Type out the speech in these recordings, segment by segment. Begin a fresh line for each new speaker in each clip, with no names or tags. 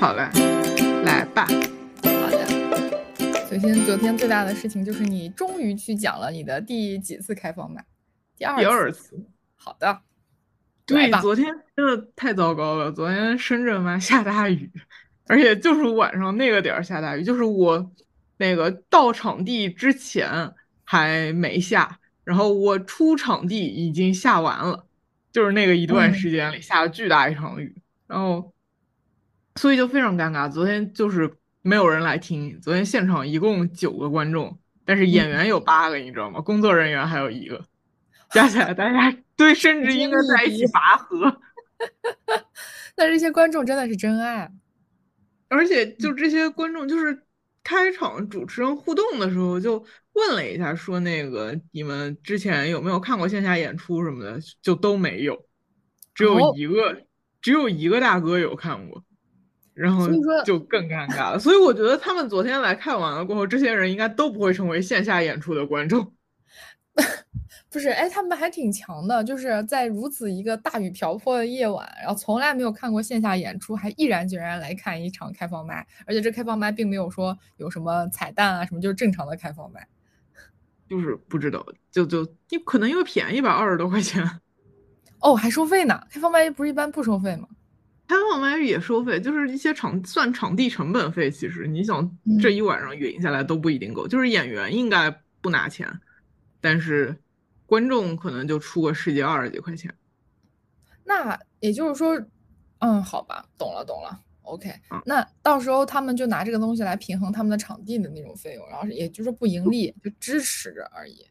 好了，来吧。
好的。首先，昨天最大的事情就是你终于去讲了你的第几次开放麦？第二
第二次。
好的。
对，昨天真的太糟糕了。昨天深圳嘛下大雨，而且就是晚上那个点儿下大雨，就是我那个到场地之前还没下，然后我出场地已经下完了，就是那个一段时间里下了巨大一场雨，然后。所以就非常尴尬，昨天就是没有人来听。昨天现场一共九个观众，但是演员有八个，你知道吗？工作人员还有一个，加起来大家 对，甚至应该在一起拔河。
那这些观众真的是真爱，
而且就这些观众，就是开场主持人互动的时候就问了一下，说那个你们之前有没有看过线下演出什么的，就都没有，只有一个，只有一个大哥有看过。然后就更尴尬了，所以我觉得他们昨天来看完了过后，这些人应该都不会成为线下演出的观众。
不是，哎，他们还挺强的，就是在如此一个大雨瓢泼的夜晚，然后从来没有看过线下演出，还毅然决然来看一场开放麦，而且这开放麦并没有说有什么彩蛋啊什么，就是正常的开放麦。
就是不知道，就就你可能因为便宜吧，二十多块钱。
哦，还收费呢？开放麦不是一般不收费吗？
开放麦也收费，就是一些场算场地成本费。其实你想这一晚上运营下来都不一定够。就是演员应该不拿钱，但是观众可能就出个十几二十几块钱。
那也就是说，嗯，好吧，懂了懂了。OK，那到时候他们就拿这个东西来平衡他们的场地的那种费用，然后也就是不盈利，就支持着而已。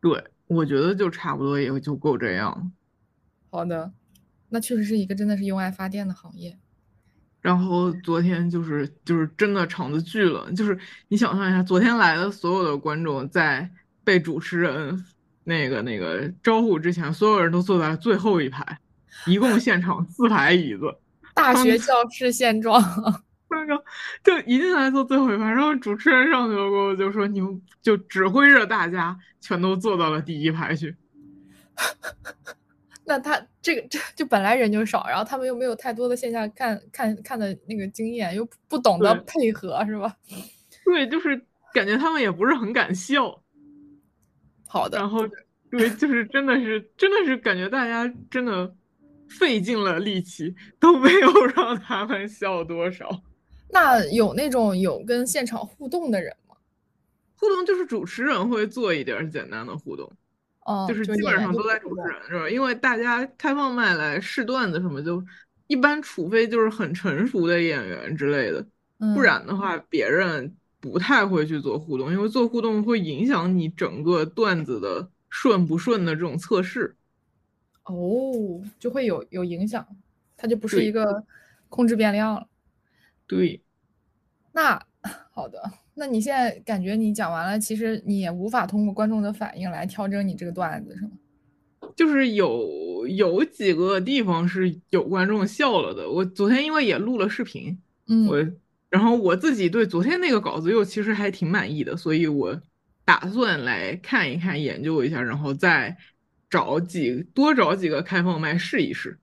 对，我觉得就差不多也就够这样。
好的。那确实是一个真的是用爱发电的行业，
然后昨天就是就是真的场子巨了，就是你想象一下，昨天来的所有的观众在被主持人那个那个招呼之前，所有人都坐在最后一排，一共现场四排椅子，
大学教室现状，
那个就一进来坐最后一排，然后主持人上去了过后就说你们就指挥着大家全都坐到了第一排去。
那他这个这就本来人就少，然后他们又没有太多的线下看看看的那个经验，又不懂得配合，是吧？
对，就是感觉他们也不是很敢笑。
好的。
然后，对，就是真的是真的是感觉大家真的费尽了力气，都没有让他们笑多少。
那有那种有跟现场互动的人吗？
互动就是主持人会做一点简单的互动。就是基本上都在主持人是吧？因为大家开放麦来试段子什么，就一般，除非就是很成熟的演员之类的，不然的话，别人不太会去做互动，因为做互动会影响你整个段子的顺不顺的这种测试。
哦，就会有有影响，它就不是一个控制变量了。
对，
那 好的。那你现在感觉你讲完了，其实你也无法通过观众的反应来调整你这个段子，是吗？
就是有有几个地方是有观众笑了的。我昨天因为也录了视频，
嗯，
我然后我自己对昨天那个稿子又其实还挺满意的，所以我打算来看一看，研究一下，然后再找几多找几个开放麦试一试。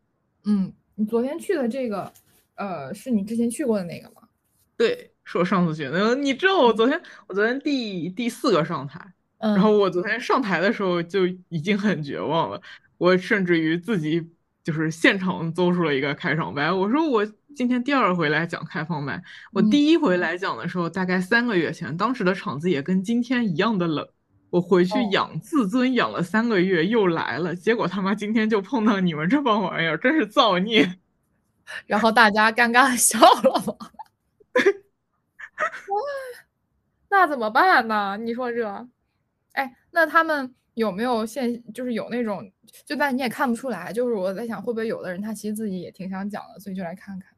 嗯，你昨天去的这个，呃，是你之前去过的那个吗？
对。是我上次去的，你知道我昨天我昨天第第四个上台，然后我昨天上台的时候就已经很绝望了，我甚至于自己就是现场诌出了一个开场白，我说我今天第二回来讲开放麦，我第一回来讲的时候大概三个月前，当时的场子也跟今天一样的冷，我回去养自尊养了三个月又来了，结果他妈今天就碰到你们这帮玩意儿，真是造孽，
然后大家尴尬的笑了吗？那怎么办呢？你说这，哎，那他们有没有现，就是有那种，就但你也看不出来，就是我在想，会不会有的人他其实自己也挺想讲的，所以就来看看。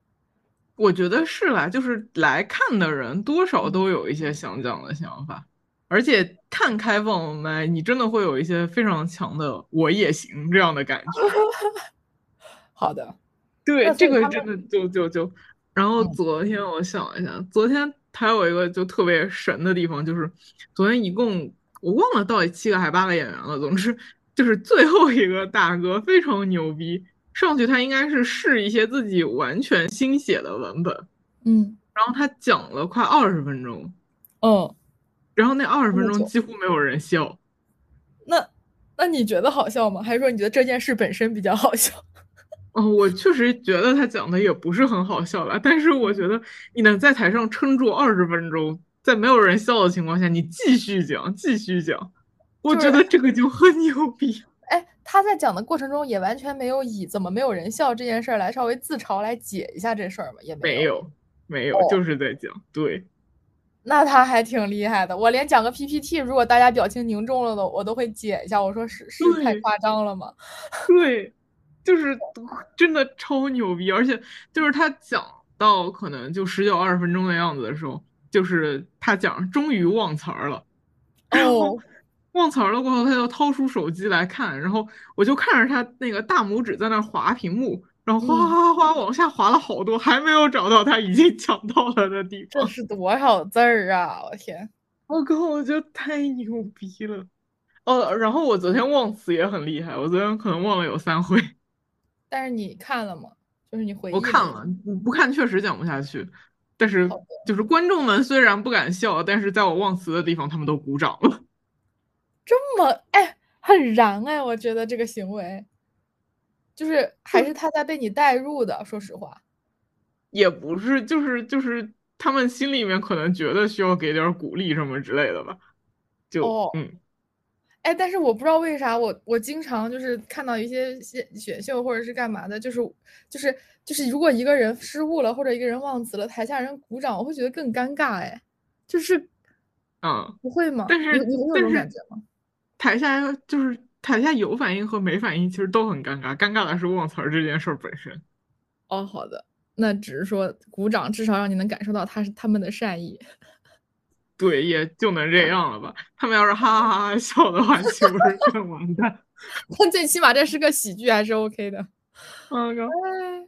我觉得是啦，就是来看的人多少都有一些想讲的想法，而且看开放麦，你真的会有一些非常强的“我也行”这样的感觉。
好的，
对，这个真的就就就，然后昨天我想一下，昨天。还有一个就特别神的地方，就是昨天一共我忘了到底七个还八个演员了。总之就是最后一个大哥非常牛逼，上去他应该是试一些自己完全新写的文本，
嗯，
然后他讲了快二十分钟，
嗯，
然后那二十分钟几乎没有人笑。
那那你觉得好笑吗？还是说你觉得这件事本身比较好笑？
哦，我确实觉得他讲的也不是很好笑吧，但是我觉得你能在台上撑住二十分钟，在没有人笑的情况下，你继续讲，继续讲，我觉得这个就很牛逼。
哎，他在讲的过程中也完全没有以怎么没有人笑这件事儿来稍微自嘲来解一下这事儿吗？也
没
有。
有，没有，
哦
就是在讲，对，
那他还挺厉害的。我连讲个 PPT，如果大家表情凝重了的，我都会解一下。我说是是太夸张了吗？
对，就是真的超牛逼，而且就是他讲到可能就十九二十分钟的样子的时候，就是他讲终于忘词儿了，然后
哦，
忘词儿了过后，他就掏出手机来看，然后我就看着他那个大拇指在那儿划屏幕，然后哗
嗯
哗哗往下滑了好多，还没有找到他已经讲到了的地方
这
方。
是多少字儿啊！我天，
我靠，我觉得太牛逼了。哦，然后我昨天忘词也很厉害，我昨天可能忘了有三回。
但是你看了吗？就是你回忆
我看了，你不看确实讲不下去。但是就是观众们虽然不敢笑，但是在我忘词的地方，他们都鼓掌了。
这么哎，很燃哎，我觉得这个行为，就是还是他在被你带入的。说实话，
也不是，就是就是他们心里面可能觉得需要给点鼓励什么之类的吧。就、
哦
嗯，
哎，但是我不知道为啥，我我经常就是看到一些选选秀或者是干嘛的，就是就是就是，如果一个人失误了或者一个人忘词了，台下人鼓掌，我会觉得更尴尬哎，就是
嗯，
不会吗？
但是
你你会有这种感觉吗？
台下就是台下有反应和没反应，其实都很尴尬。尴尬的是忘词儿这件事儿本身。
哦，好的，那只是说鼓掌，至少让你能感受到他是他们的善意。
对，也就能这样了吧。他们要是哈哈哈哈笑的话，岂不是更完蛋？
但最起码这是个喜剧，还是 OK 的。
嗯，靠
哎，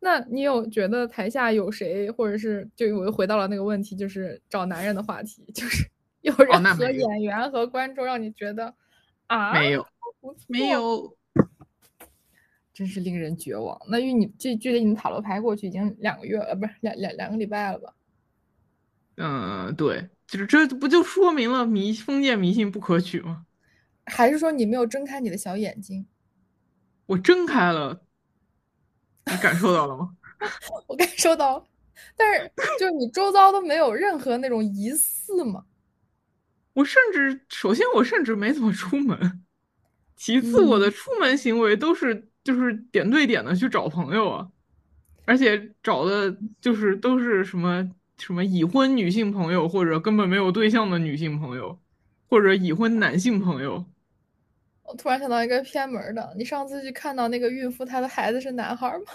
那你有觉得台下有谁，或者是就我又回到了那个问题，就是找男人的话题，就是 有
哦
人和
那没有
演员和观众让你觉得啊，
没有，没，有。
真是令人绝望。那与你这距离你塔罗牌过去已经两个月了，不是两两两个礼拜了吧？
嗯，对，就是这不就说明了迷封建迷信不可取吗？
还是说你没有睁开你的小眼睛？
我睁开了，你感受到了吗？
我感受到了，但是就是你周遭都没有任何那种疑似嘛。
我甚至，首先我甚至没怎么出门，其次我的
嗯
出门行为都是就是点对点的去找朋友啊，而且找的就是都是什么什么已婚女性朋友，或者根本没有对象的女性朋友，或者已婚男性朋友。
我突然想到一个偏门儿的，你上次去看到那个孕妇，她的孩子是男孩儿吗？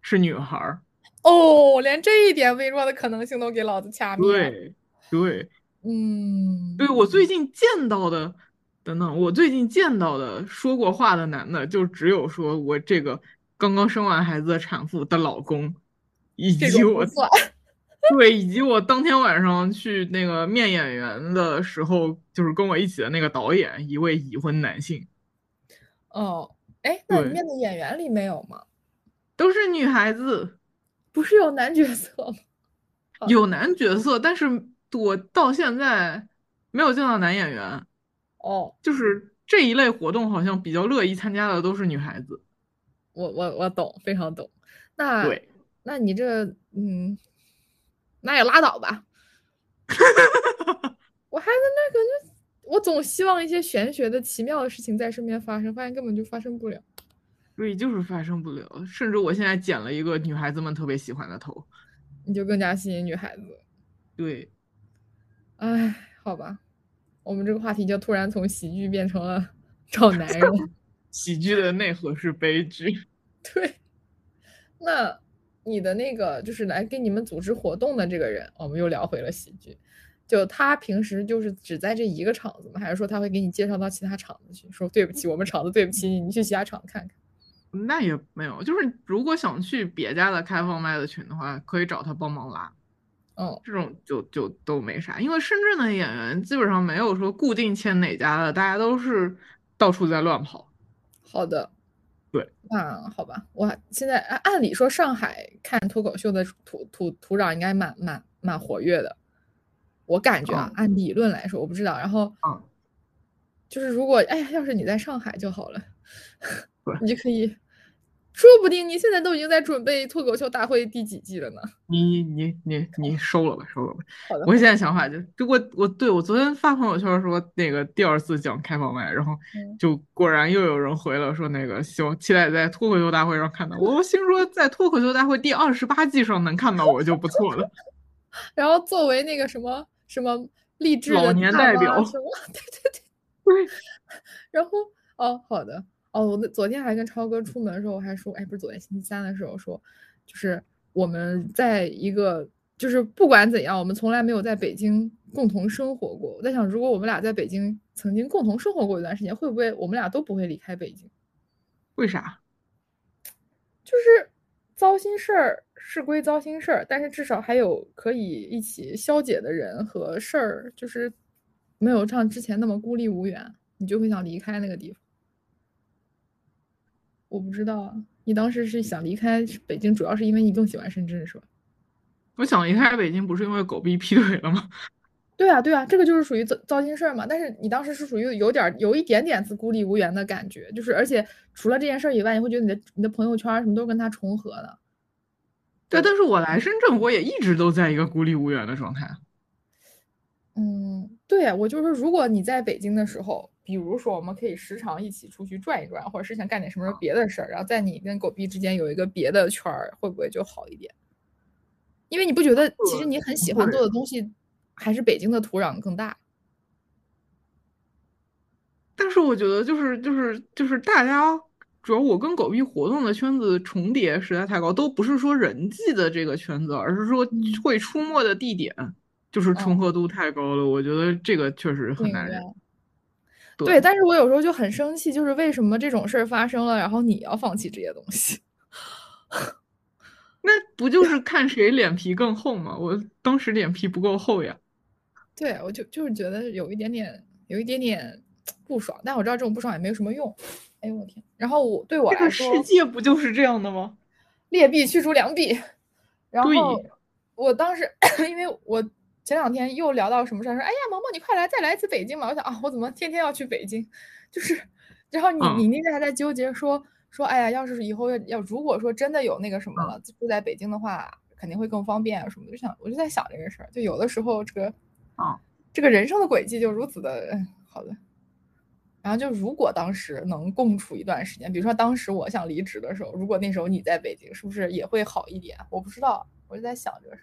是女孩儿，
哦，连这一点微弱的可能性都给老子掐灭了。
对对
嗯，
对，我最近见到的，等等，我最近见到的说过话的男的，就只有说我这个刚刚生完孩子的产妇的老公，以及我。对，以及我当天晚上去那个面演员的时候，就是跟我一起的那个导演，一位已婚男性，
哦，哎，那里面的演员里没有吗？
都是女孩子，
不是有男角色吗？
有男角色，但是我到现在没有见到男演员，
哦，
就是这一类活动好像比较乐意参加的都是女孩子。
我我我懂，非常懂。那
对，
那你这嗯，那也拉倒吧。我还在那感觉，我总希望一些玄学的奇妙的事情在身边发生，发现根本就发生不了。
对，就是发生不了。甚至我现在剪了一个女孩子们特别喜欢的头。
你就更加吸引女孩子。
对，
哎，好吧，我们这个话题就突然从喜剧变成了找男人。
喜剧的内核是悲剧。
对，那你的那个就是来给你们组织活动的这个人，我们又聊回了喜剧。就他平时就是只在这一个场子吗？还是说他会给你介绍到其他场子去？说对不起，我们场子对不起你，你去其他场子看看。
那也没有，就是如果想去别家的开放麦的群的话，可以找他帮忙拉。
嗯，
这种就就都没啥，因为深圳的演员基本上没有说固定签哪家的，大家都是到处在乱跑。
好的。
对，
那好吧，我现在按按理说上海看脱口秀的土土土壤应该蛮蛮蛮活跃的，我感觉啊，按理论来说我不知道。然后，
嗯，
就是如果哎，要是你在上海就好了，你就可以。说不定你现在都已经在准备脱口秀大会第几季了呢？
你你你你收了吧，收了吧。
好的。
我现在想法就，就我我对我昨天发朋友圈说那个第二次讲开放麦，然后就果然又有人回了说那个希望期待在脱口秀大会上看到我。我心说在脱口秀大会第二十八季上能看到我就不错了。
然后作为那个什么什么励志
老年代表，
什么对对对对。然后哦，好的。哦，我昨天还跟超哥出门的时候，我还说，哎，不是昨天星期三的时候说，就是我们在一个，就是不管怎样，我们从来没有在北京共同生活过。我在想，如果我们俩在北京曾经共同生活过一段时间，会不会我们俩都不会离开北京？
为啥？
就是糟心事儿是归糟心事儿，但是至少还有可以一起消解的人和事儿，就是没有像之前那么孤立无援，你就会想离开那个地方。我不知道啊，你当时是想离开北京，主要是因为你更喜欢深圳，是吧？
我想离开北京，不是因为狗逼劈腿了吗？
对啊，对啊，这个就是属于糟糟心事儿嘛。但是你当时是属于有点有一点点自孤立无援的感觉，就是而且除了这件事儿以外，你会觉得你的你的朋友圈什么都是跟他重合的。
对，但是我来深圳，我也一直都在一个孤立无援的状态。
嗯，对，我就是说，如果你在北京的时候。比如说，我们可以时常一起出去转一转，或者是想干点什么别的事儿，然后在你跟狗逼之间有一个别的圈儿，会不会就好一点？因为你不觉得其实你很喜欢做的东西，还是北京的土壤更大？
但是我觉得，就是就是就是大家，主要我跟狗逼活动的圈子重叠实在太高，都不是说人际的这个圈子，而是说会出没的地点，就是重合度太高了。我觉得这个确实很难忍。
对，但是我有时候就很生气，就是为什么这种事儿发生了，然后你要放弃这些东西？
那不就是看谁脸皮更厚吗？我当时脸皮不够厚呀。
对，我就就是觉得有一点点，有一点点不爽，但我知道这种不爽也没有什么用。哎呦我天！然后我对我来
说，世界不就是这样的吗？
劣币驱逐良币。然后我当时 因为我。前两天又聊到什么事儿？说哎呀，萌萌，你快来，再来一次北京嘛！我想啊，我怎么天天要去北京？就是，然后你你那天还在纠结说说，哎呀，要是以后要要如果说真的有那个什么了，住在北京的话，肯定会更方便啊什么。就想我就在想这个事儿，就有的时候这个
啊，
这个人生的轨迹就如此的好的。然后就如果当时能共处一段时间，比如说当时我想离职的时候，如果那时候你在北京，是不是也会好一点？我不知道，我就在想这个事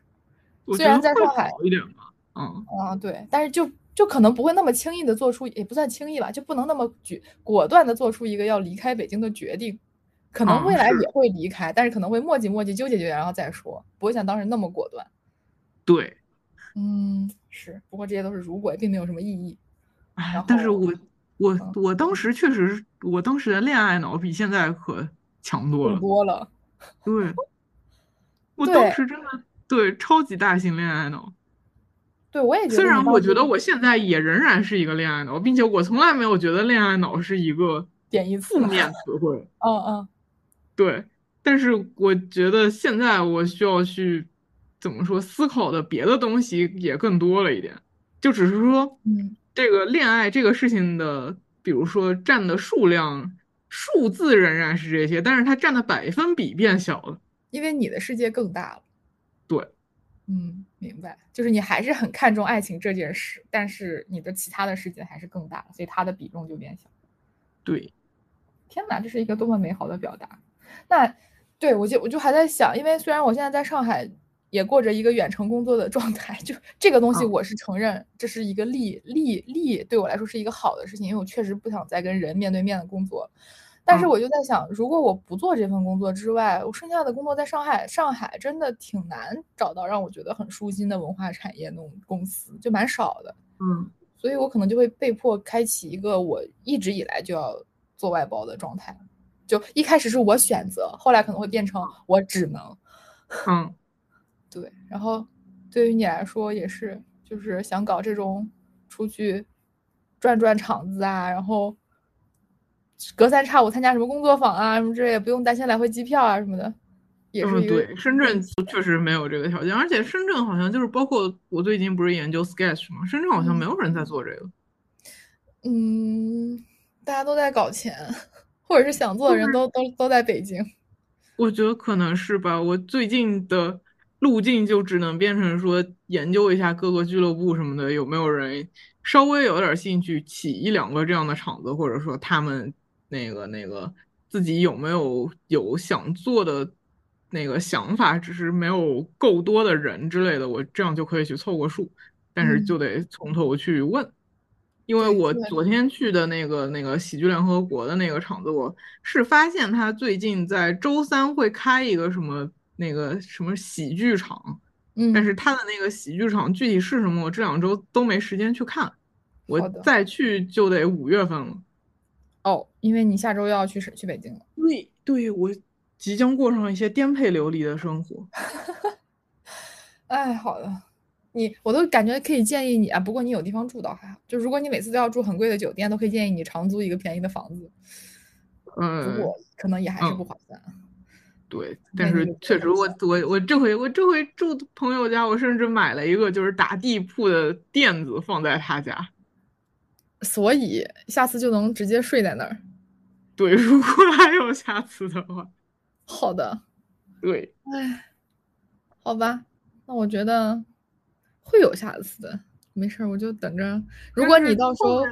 儿。虽然在上海
好一点吧，嗯
啊对，但是就就可能不会那么轻易的做出，也不算轻易吧，就不能那么决果断的做出一个要离开北京的决定，可能未来也会离开，但是可能会磨叽磨叽纠结纠结，然后再说，不会像当时那么果断。
对，
嗯是，不过这些都是如果，并没有什么意义。
哎，但是我我我当时确实，我当时的恋爱脑比现在可强多了，
多了。
对，我当时真的。对，超级大型恋爱脑。
对，我也觉得。
虽然我觉得我现在也仍然是一个恋爱脑，并且我从来没有觉得恋爱脑是一个
贬义
负面词汇。
嗯嗯。
对，但是我觉得现在我需要去怎么说思考的别的东西也更多了一点，就只是说，
嗯，
这个恋爱这个事情的，比如说占的数量数字仍然是这些，但是它占的百分比变小了，
因为你的世界更大了。
对，
嗯，明白，就是你还是很看重爱情这件事，但是你的其他的事情还是更大，所以它的比重就变小。
对，
天哪，这是一个多么美好的表达。那对我就我就还在想，因为虽然我现在在上海也过着一个远程工作的状态，就这个东西我是承认这是一个利利利，对我来说是一个好的事情，因为我确实不想再跟人面对面的工作。但是我就在想，如果我不做这份工作之外，我剩下的工作在上海，上海真的挺难找到让我觉得很舒心的文化产业那种公司，就蛮少的。
嗯，
所以我可能就会被迫开启一个我一直以来就要做外包的状态。就一开始是我选择，后来可能会变成我只能。
嗯，
对。然后对于你来说也是，就是想搞这种出去转转场子啊，然后。隔三差五参加什么工作坊啊什么之类的，不用担心来回机票啊什么的。也是
对，深圳确实没有这个条件，而且深圳好像就是包括我最近不是研究 Sketch 吗？深圳好像没有人在做这个。
嗯，大家都在搞钱，或者是想做的人都都都在北京。
我觉得可能是吧。我最近的路径就只能变成说研究一下各个俱乐部什么的，有没有人稍微有点兴趣起一两个这样的场子，或者说他们那个那个自己有没有有想做的。那个想法只是没有够多的人之类的，我这样就可以去凑个数，但是就得从头去问，因为我昨天去的那个那个喜剧联合国的那个场子，我是发现他最近在周三会开一个什么那个什么喜剧场，
嗯，
但是他的那个喜剧场具体是什么，我这两周都没时间去看，我再去就得五月份了。
哦，因为你下周要去去北京了。
对，对我。即将过上一些颠沛流离的生活。
哎，好的，你我都感觉可以建议你啊。不过你有地方住倒还好，就如果你每次都要住很贵的酒店，都可以建议你长租一个便宜的房子。
嗯，
不过可能也还是不划算。
对，但是确实，我我我这回我这回住朋友家，我甚至买了一个就是打地铺的垫子放在他家，
所以下次就能直接睡在那儿。
对，如果还有下次的话。
好的，
对，
哎，好吧，那我觉得会有下次的，没事儿，我就等着。如果你到时候，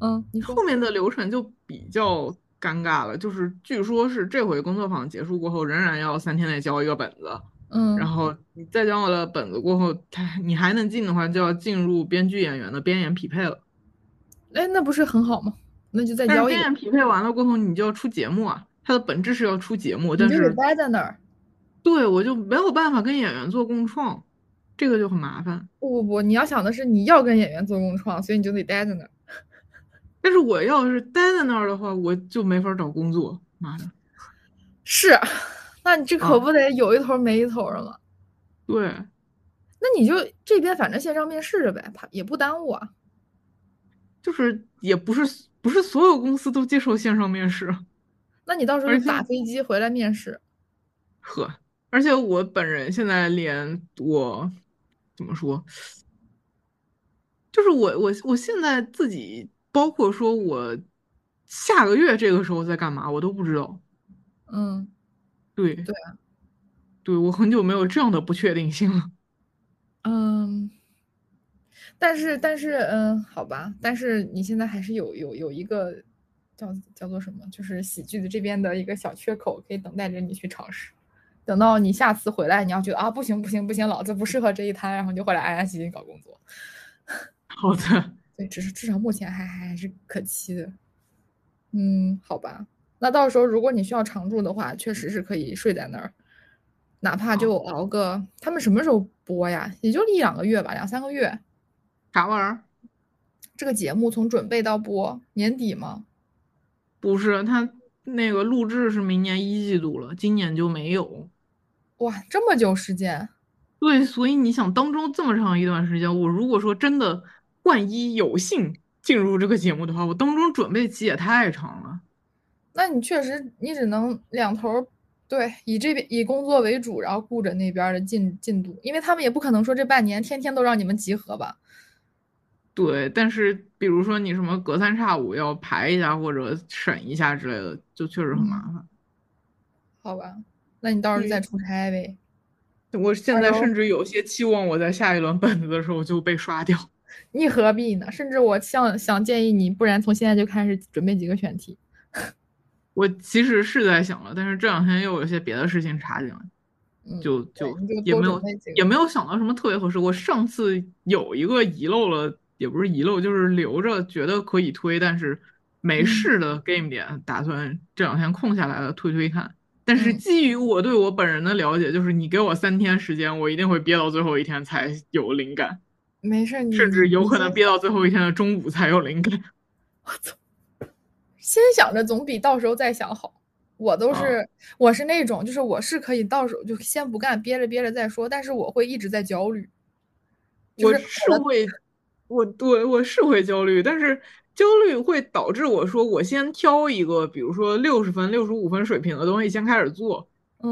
嗯，你
后面的流程就比较尴尬了，就是据说是这回工作坊结束过后，仍然要三天内交一个本子，
嗯，
然后你再交了本子过后，他你还能进的话，就要进入编剧演员的编演匹配了。
哎，那不是很好吗？那就再交一个。
编演匹配完了过后，你就要出节目啊。它的本质是要出节目，但是你
待在那儿，
对我就没有办法跟演员做共创，这个就很麻烦。
不不不，你要想的是你要跟演员做共创，所以你就得待在那儿。
但是我要是待在那儿的话，我就没法找工作。妈的，
是，那你这可不得有一头没一头的吗？
对，
那你就这边反正线上面试着呗，他也不耽误啊。
就是也不是不是所有公司都接受线上面试。
那你到时候打飞机回来面试，
呵，而且我本人现在连我怎么说，就是我我我现在自己，包括说我下个月这个时候在干嘛，我都不知道。
嗯，
对
对啊，
对我很久没有这样的不确定性了。
嗯，但是但是嗯，好吧，但是你现在还是有有有一个。叫叫做什么？就是喜剧的这边的一个小缺口，可以等待着你去尝试。等到你下次回来，你要觉得啊，不行不行不行，老子不适合这一摊，然后你就回来安安心心搞工作。
好的，
对，只是至少目前还还是可期的。嗯，好吧，那到时候如果你需要常住的话，确实是可以睡在那儿，哪怕就熬个。他们什么时候播呀？也就一两个月吧，两三个月。
啥玩意儿？
这个节目从准备到播，年底吗？
不是他那个录制是明年一季度了，今年就没有。
哇，这么久时间？
对，所以你想当中这么长一段时间，我如果说真的万一有幸进入这个节目的话，我当中准备期也太长了。
那你确实，你只能两头对，以这边以工作为主，然后顾着那边的进进度，因为他们也不可能说这半年天天都让你们集合吧。
对，但是比如说你什么隔三差五要排一下或者审一下之类的，就确实很麻烦。
好吧，那你到时候再出差呗。
我现在甚至有些期望我在下一轮本子的时候就被刷掉。
你何必呢？甚至我想想建议你，不然从现在就开始准备几个选题。
我其实是在想了，但是这两天又有一些别的事情插进来，就就也没有也没有想到什么特别合适。我上次有一个遗漏了。也不是遗漏，就是留着觉得可以推，但是没事的 game 点，打算这两天空下来了推推看。但是基于我对我本人的了解，就是你给我三天时间，我一定会憋到最后一天才有灵感。
没事，
甚至有可能憋到最后一天的中午才有灵感。
我操！先想着总比到时候再想好。我都是，我是那种，就是我是可以到时候就先不干，憋着憋着再说，但是我会一直在焦虑。
我是会。我对我是会焦虑，但是焦虑会导致我说我先挑一个，比如说六十分、六十五分水平的东西先开始做，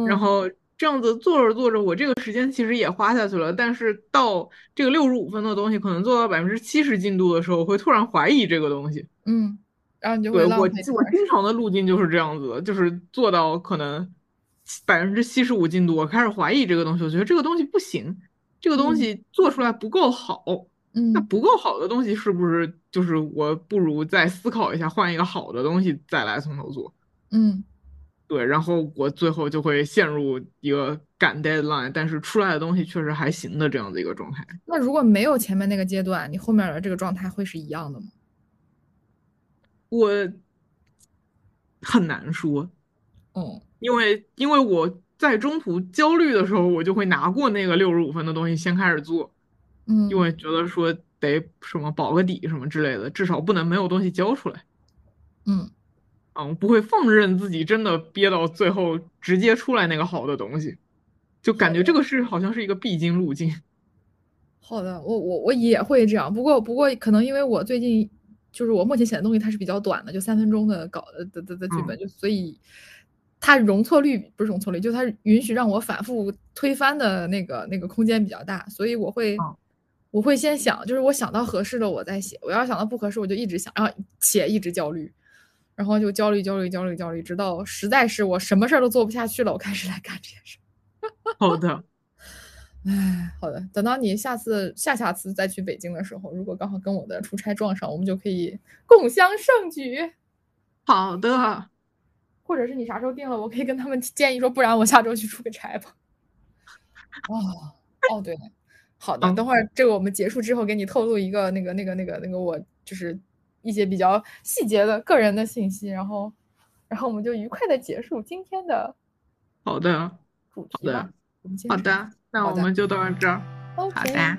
然后这样子做着做着，我这个时间其实也花下去了。但是到这个六十五分的东西，可能做到百分之七十进度的时候，会突然怀疑这个东西。
嗯，然后你就
对我我经常的路径就是这样子的，就是做到可能百分之七十五进度，我开始怀疑这个东西，我觉得这个东西不行，这个东西做出来不够好。
嗯，
那不够好的东西是不是就是我不如再思考一下，换一个好的东西再来从头做？
嗯，
对，然后我最后就会陷入一个赶 deadline，但是出来的东西确实还行的这样的一个状态。
那如果没有前面那个阶段，你后面的这个状态会是一样的吗？
我很难说，
嗯，
因为因为我在中途焦虑的时候，我就会拿过那个六十五分的东西先开始做。
嗯，
因为觉得说得什么保个底什么之类的，至少不能没有东西交出来。
嗯，
啊，我，不会放任自己真的憋到最后直接出来那个好的东西，就感觉这个是好像是一个必经路径。
好的，我我我也会这样，不过不过可能因为我最近就是我目前写的东西它是比较短的，就三分钟的稿的的的剧本，就所以它容错率不是容错率，就它允许让我反复推翻的那个那个空间比较大，所以我会。我会先想，就是我想到合适的我再写，我要想到不合适我就一直想，然后且一直焦虑，然后就焦虑焦虑焦虑焦虑，直到实在是我什么事儿都做不下去了，我开始来干这件事。
好的，
哎，好的，等到你下次下下次再去北京的时候，如果刚好跟我的出差撞上，我们就可以共襄盛举。
好的，
或者是你啥时候定了，我可以跟他们建议说，不然我下周去出个差吧。哦哦，对。好的，等会儿这个我们结束之后，给你透露一个那个那个那个那个我就是一些比较细节的个人的信息，然后然后我们就愉快的结束今天的。
好的，
主
题吧。好的，那我们就到这儿。
好
的，拜拜。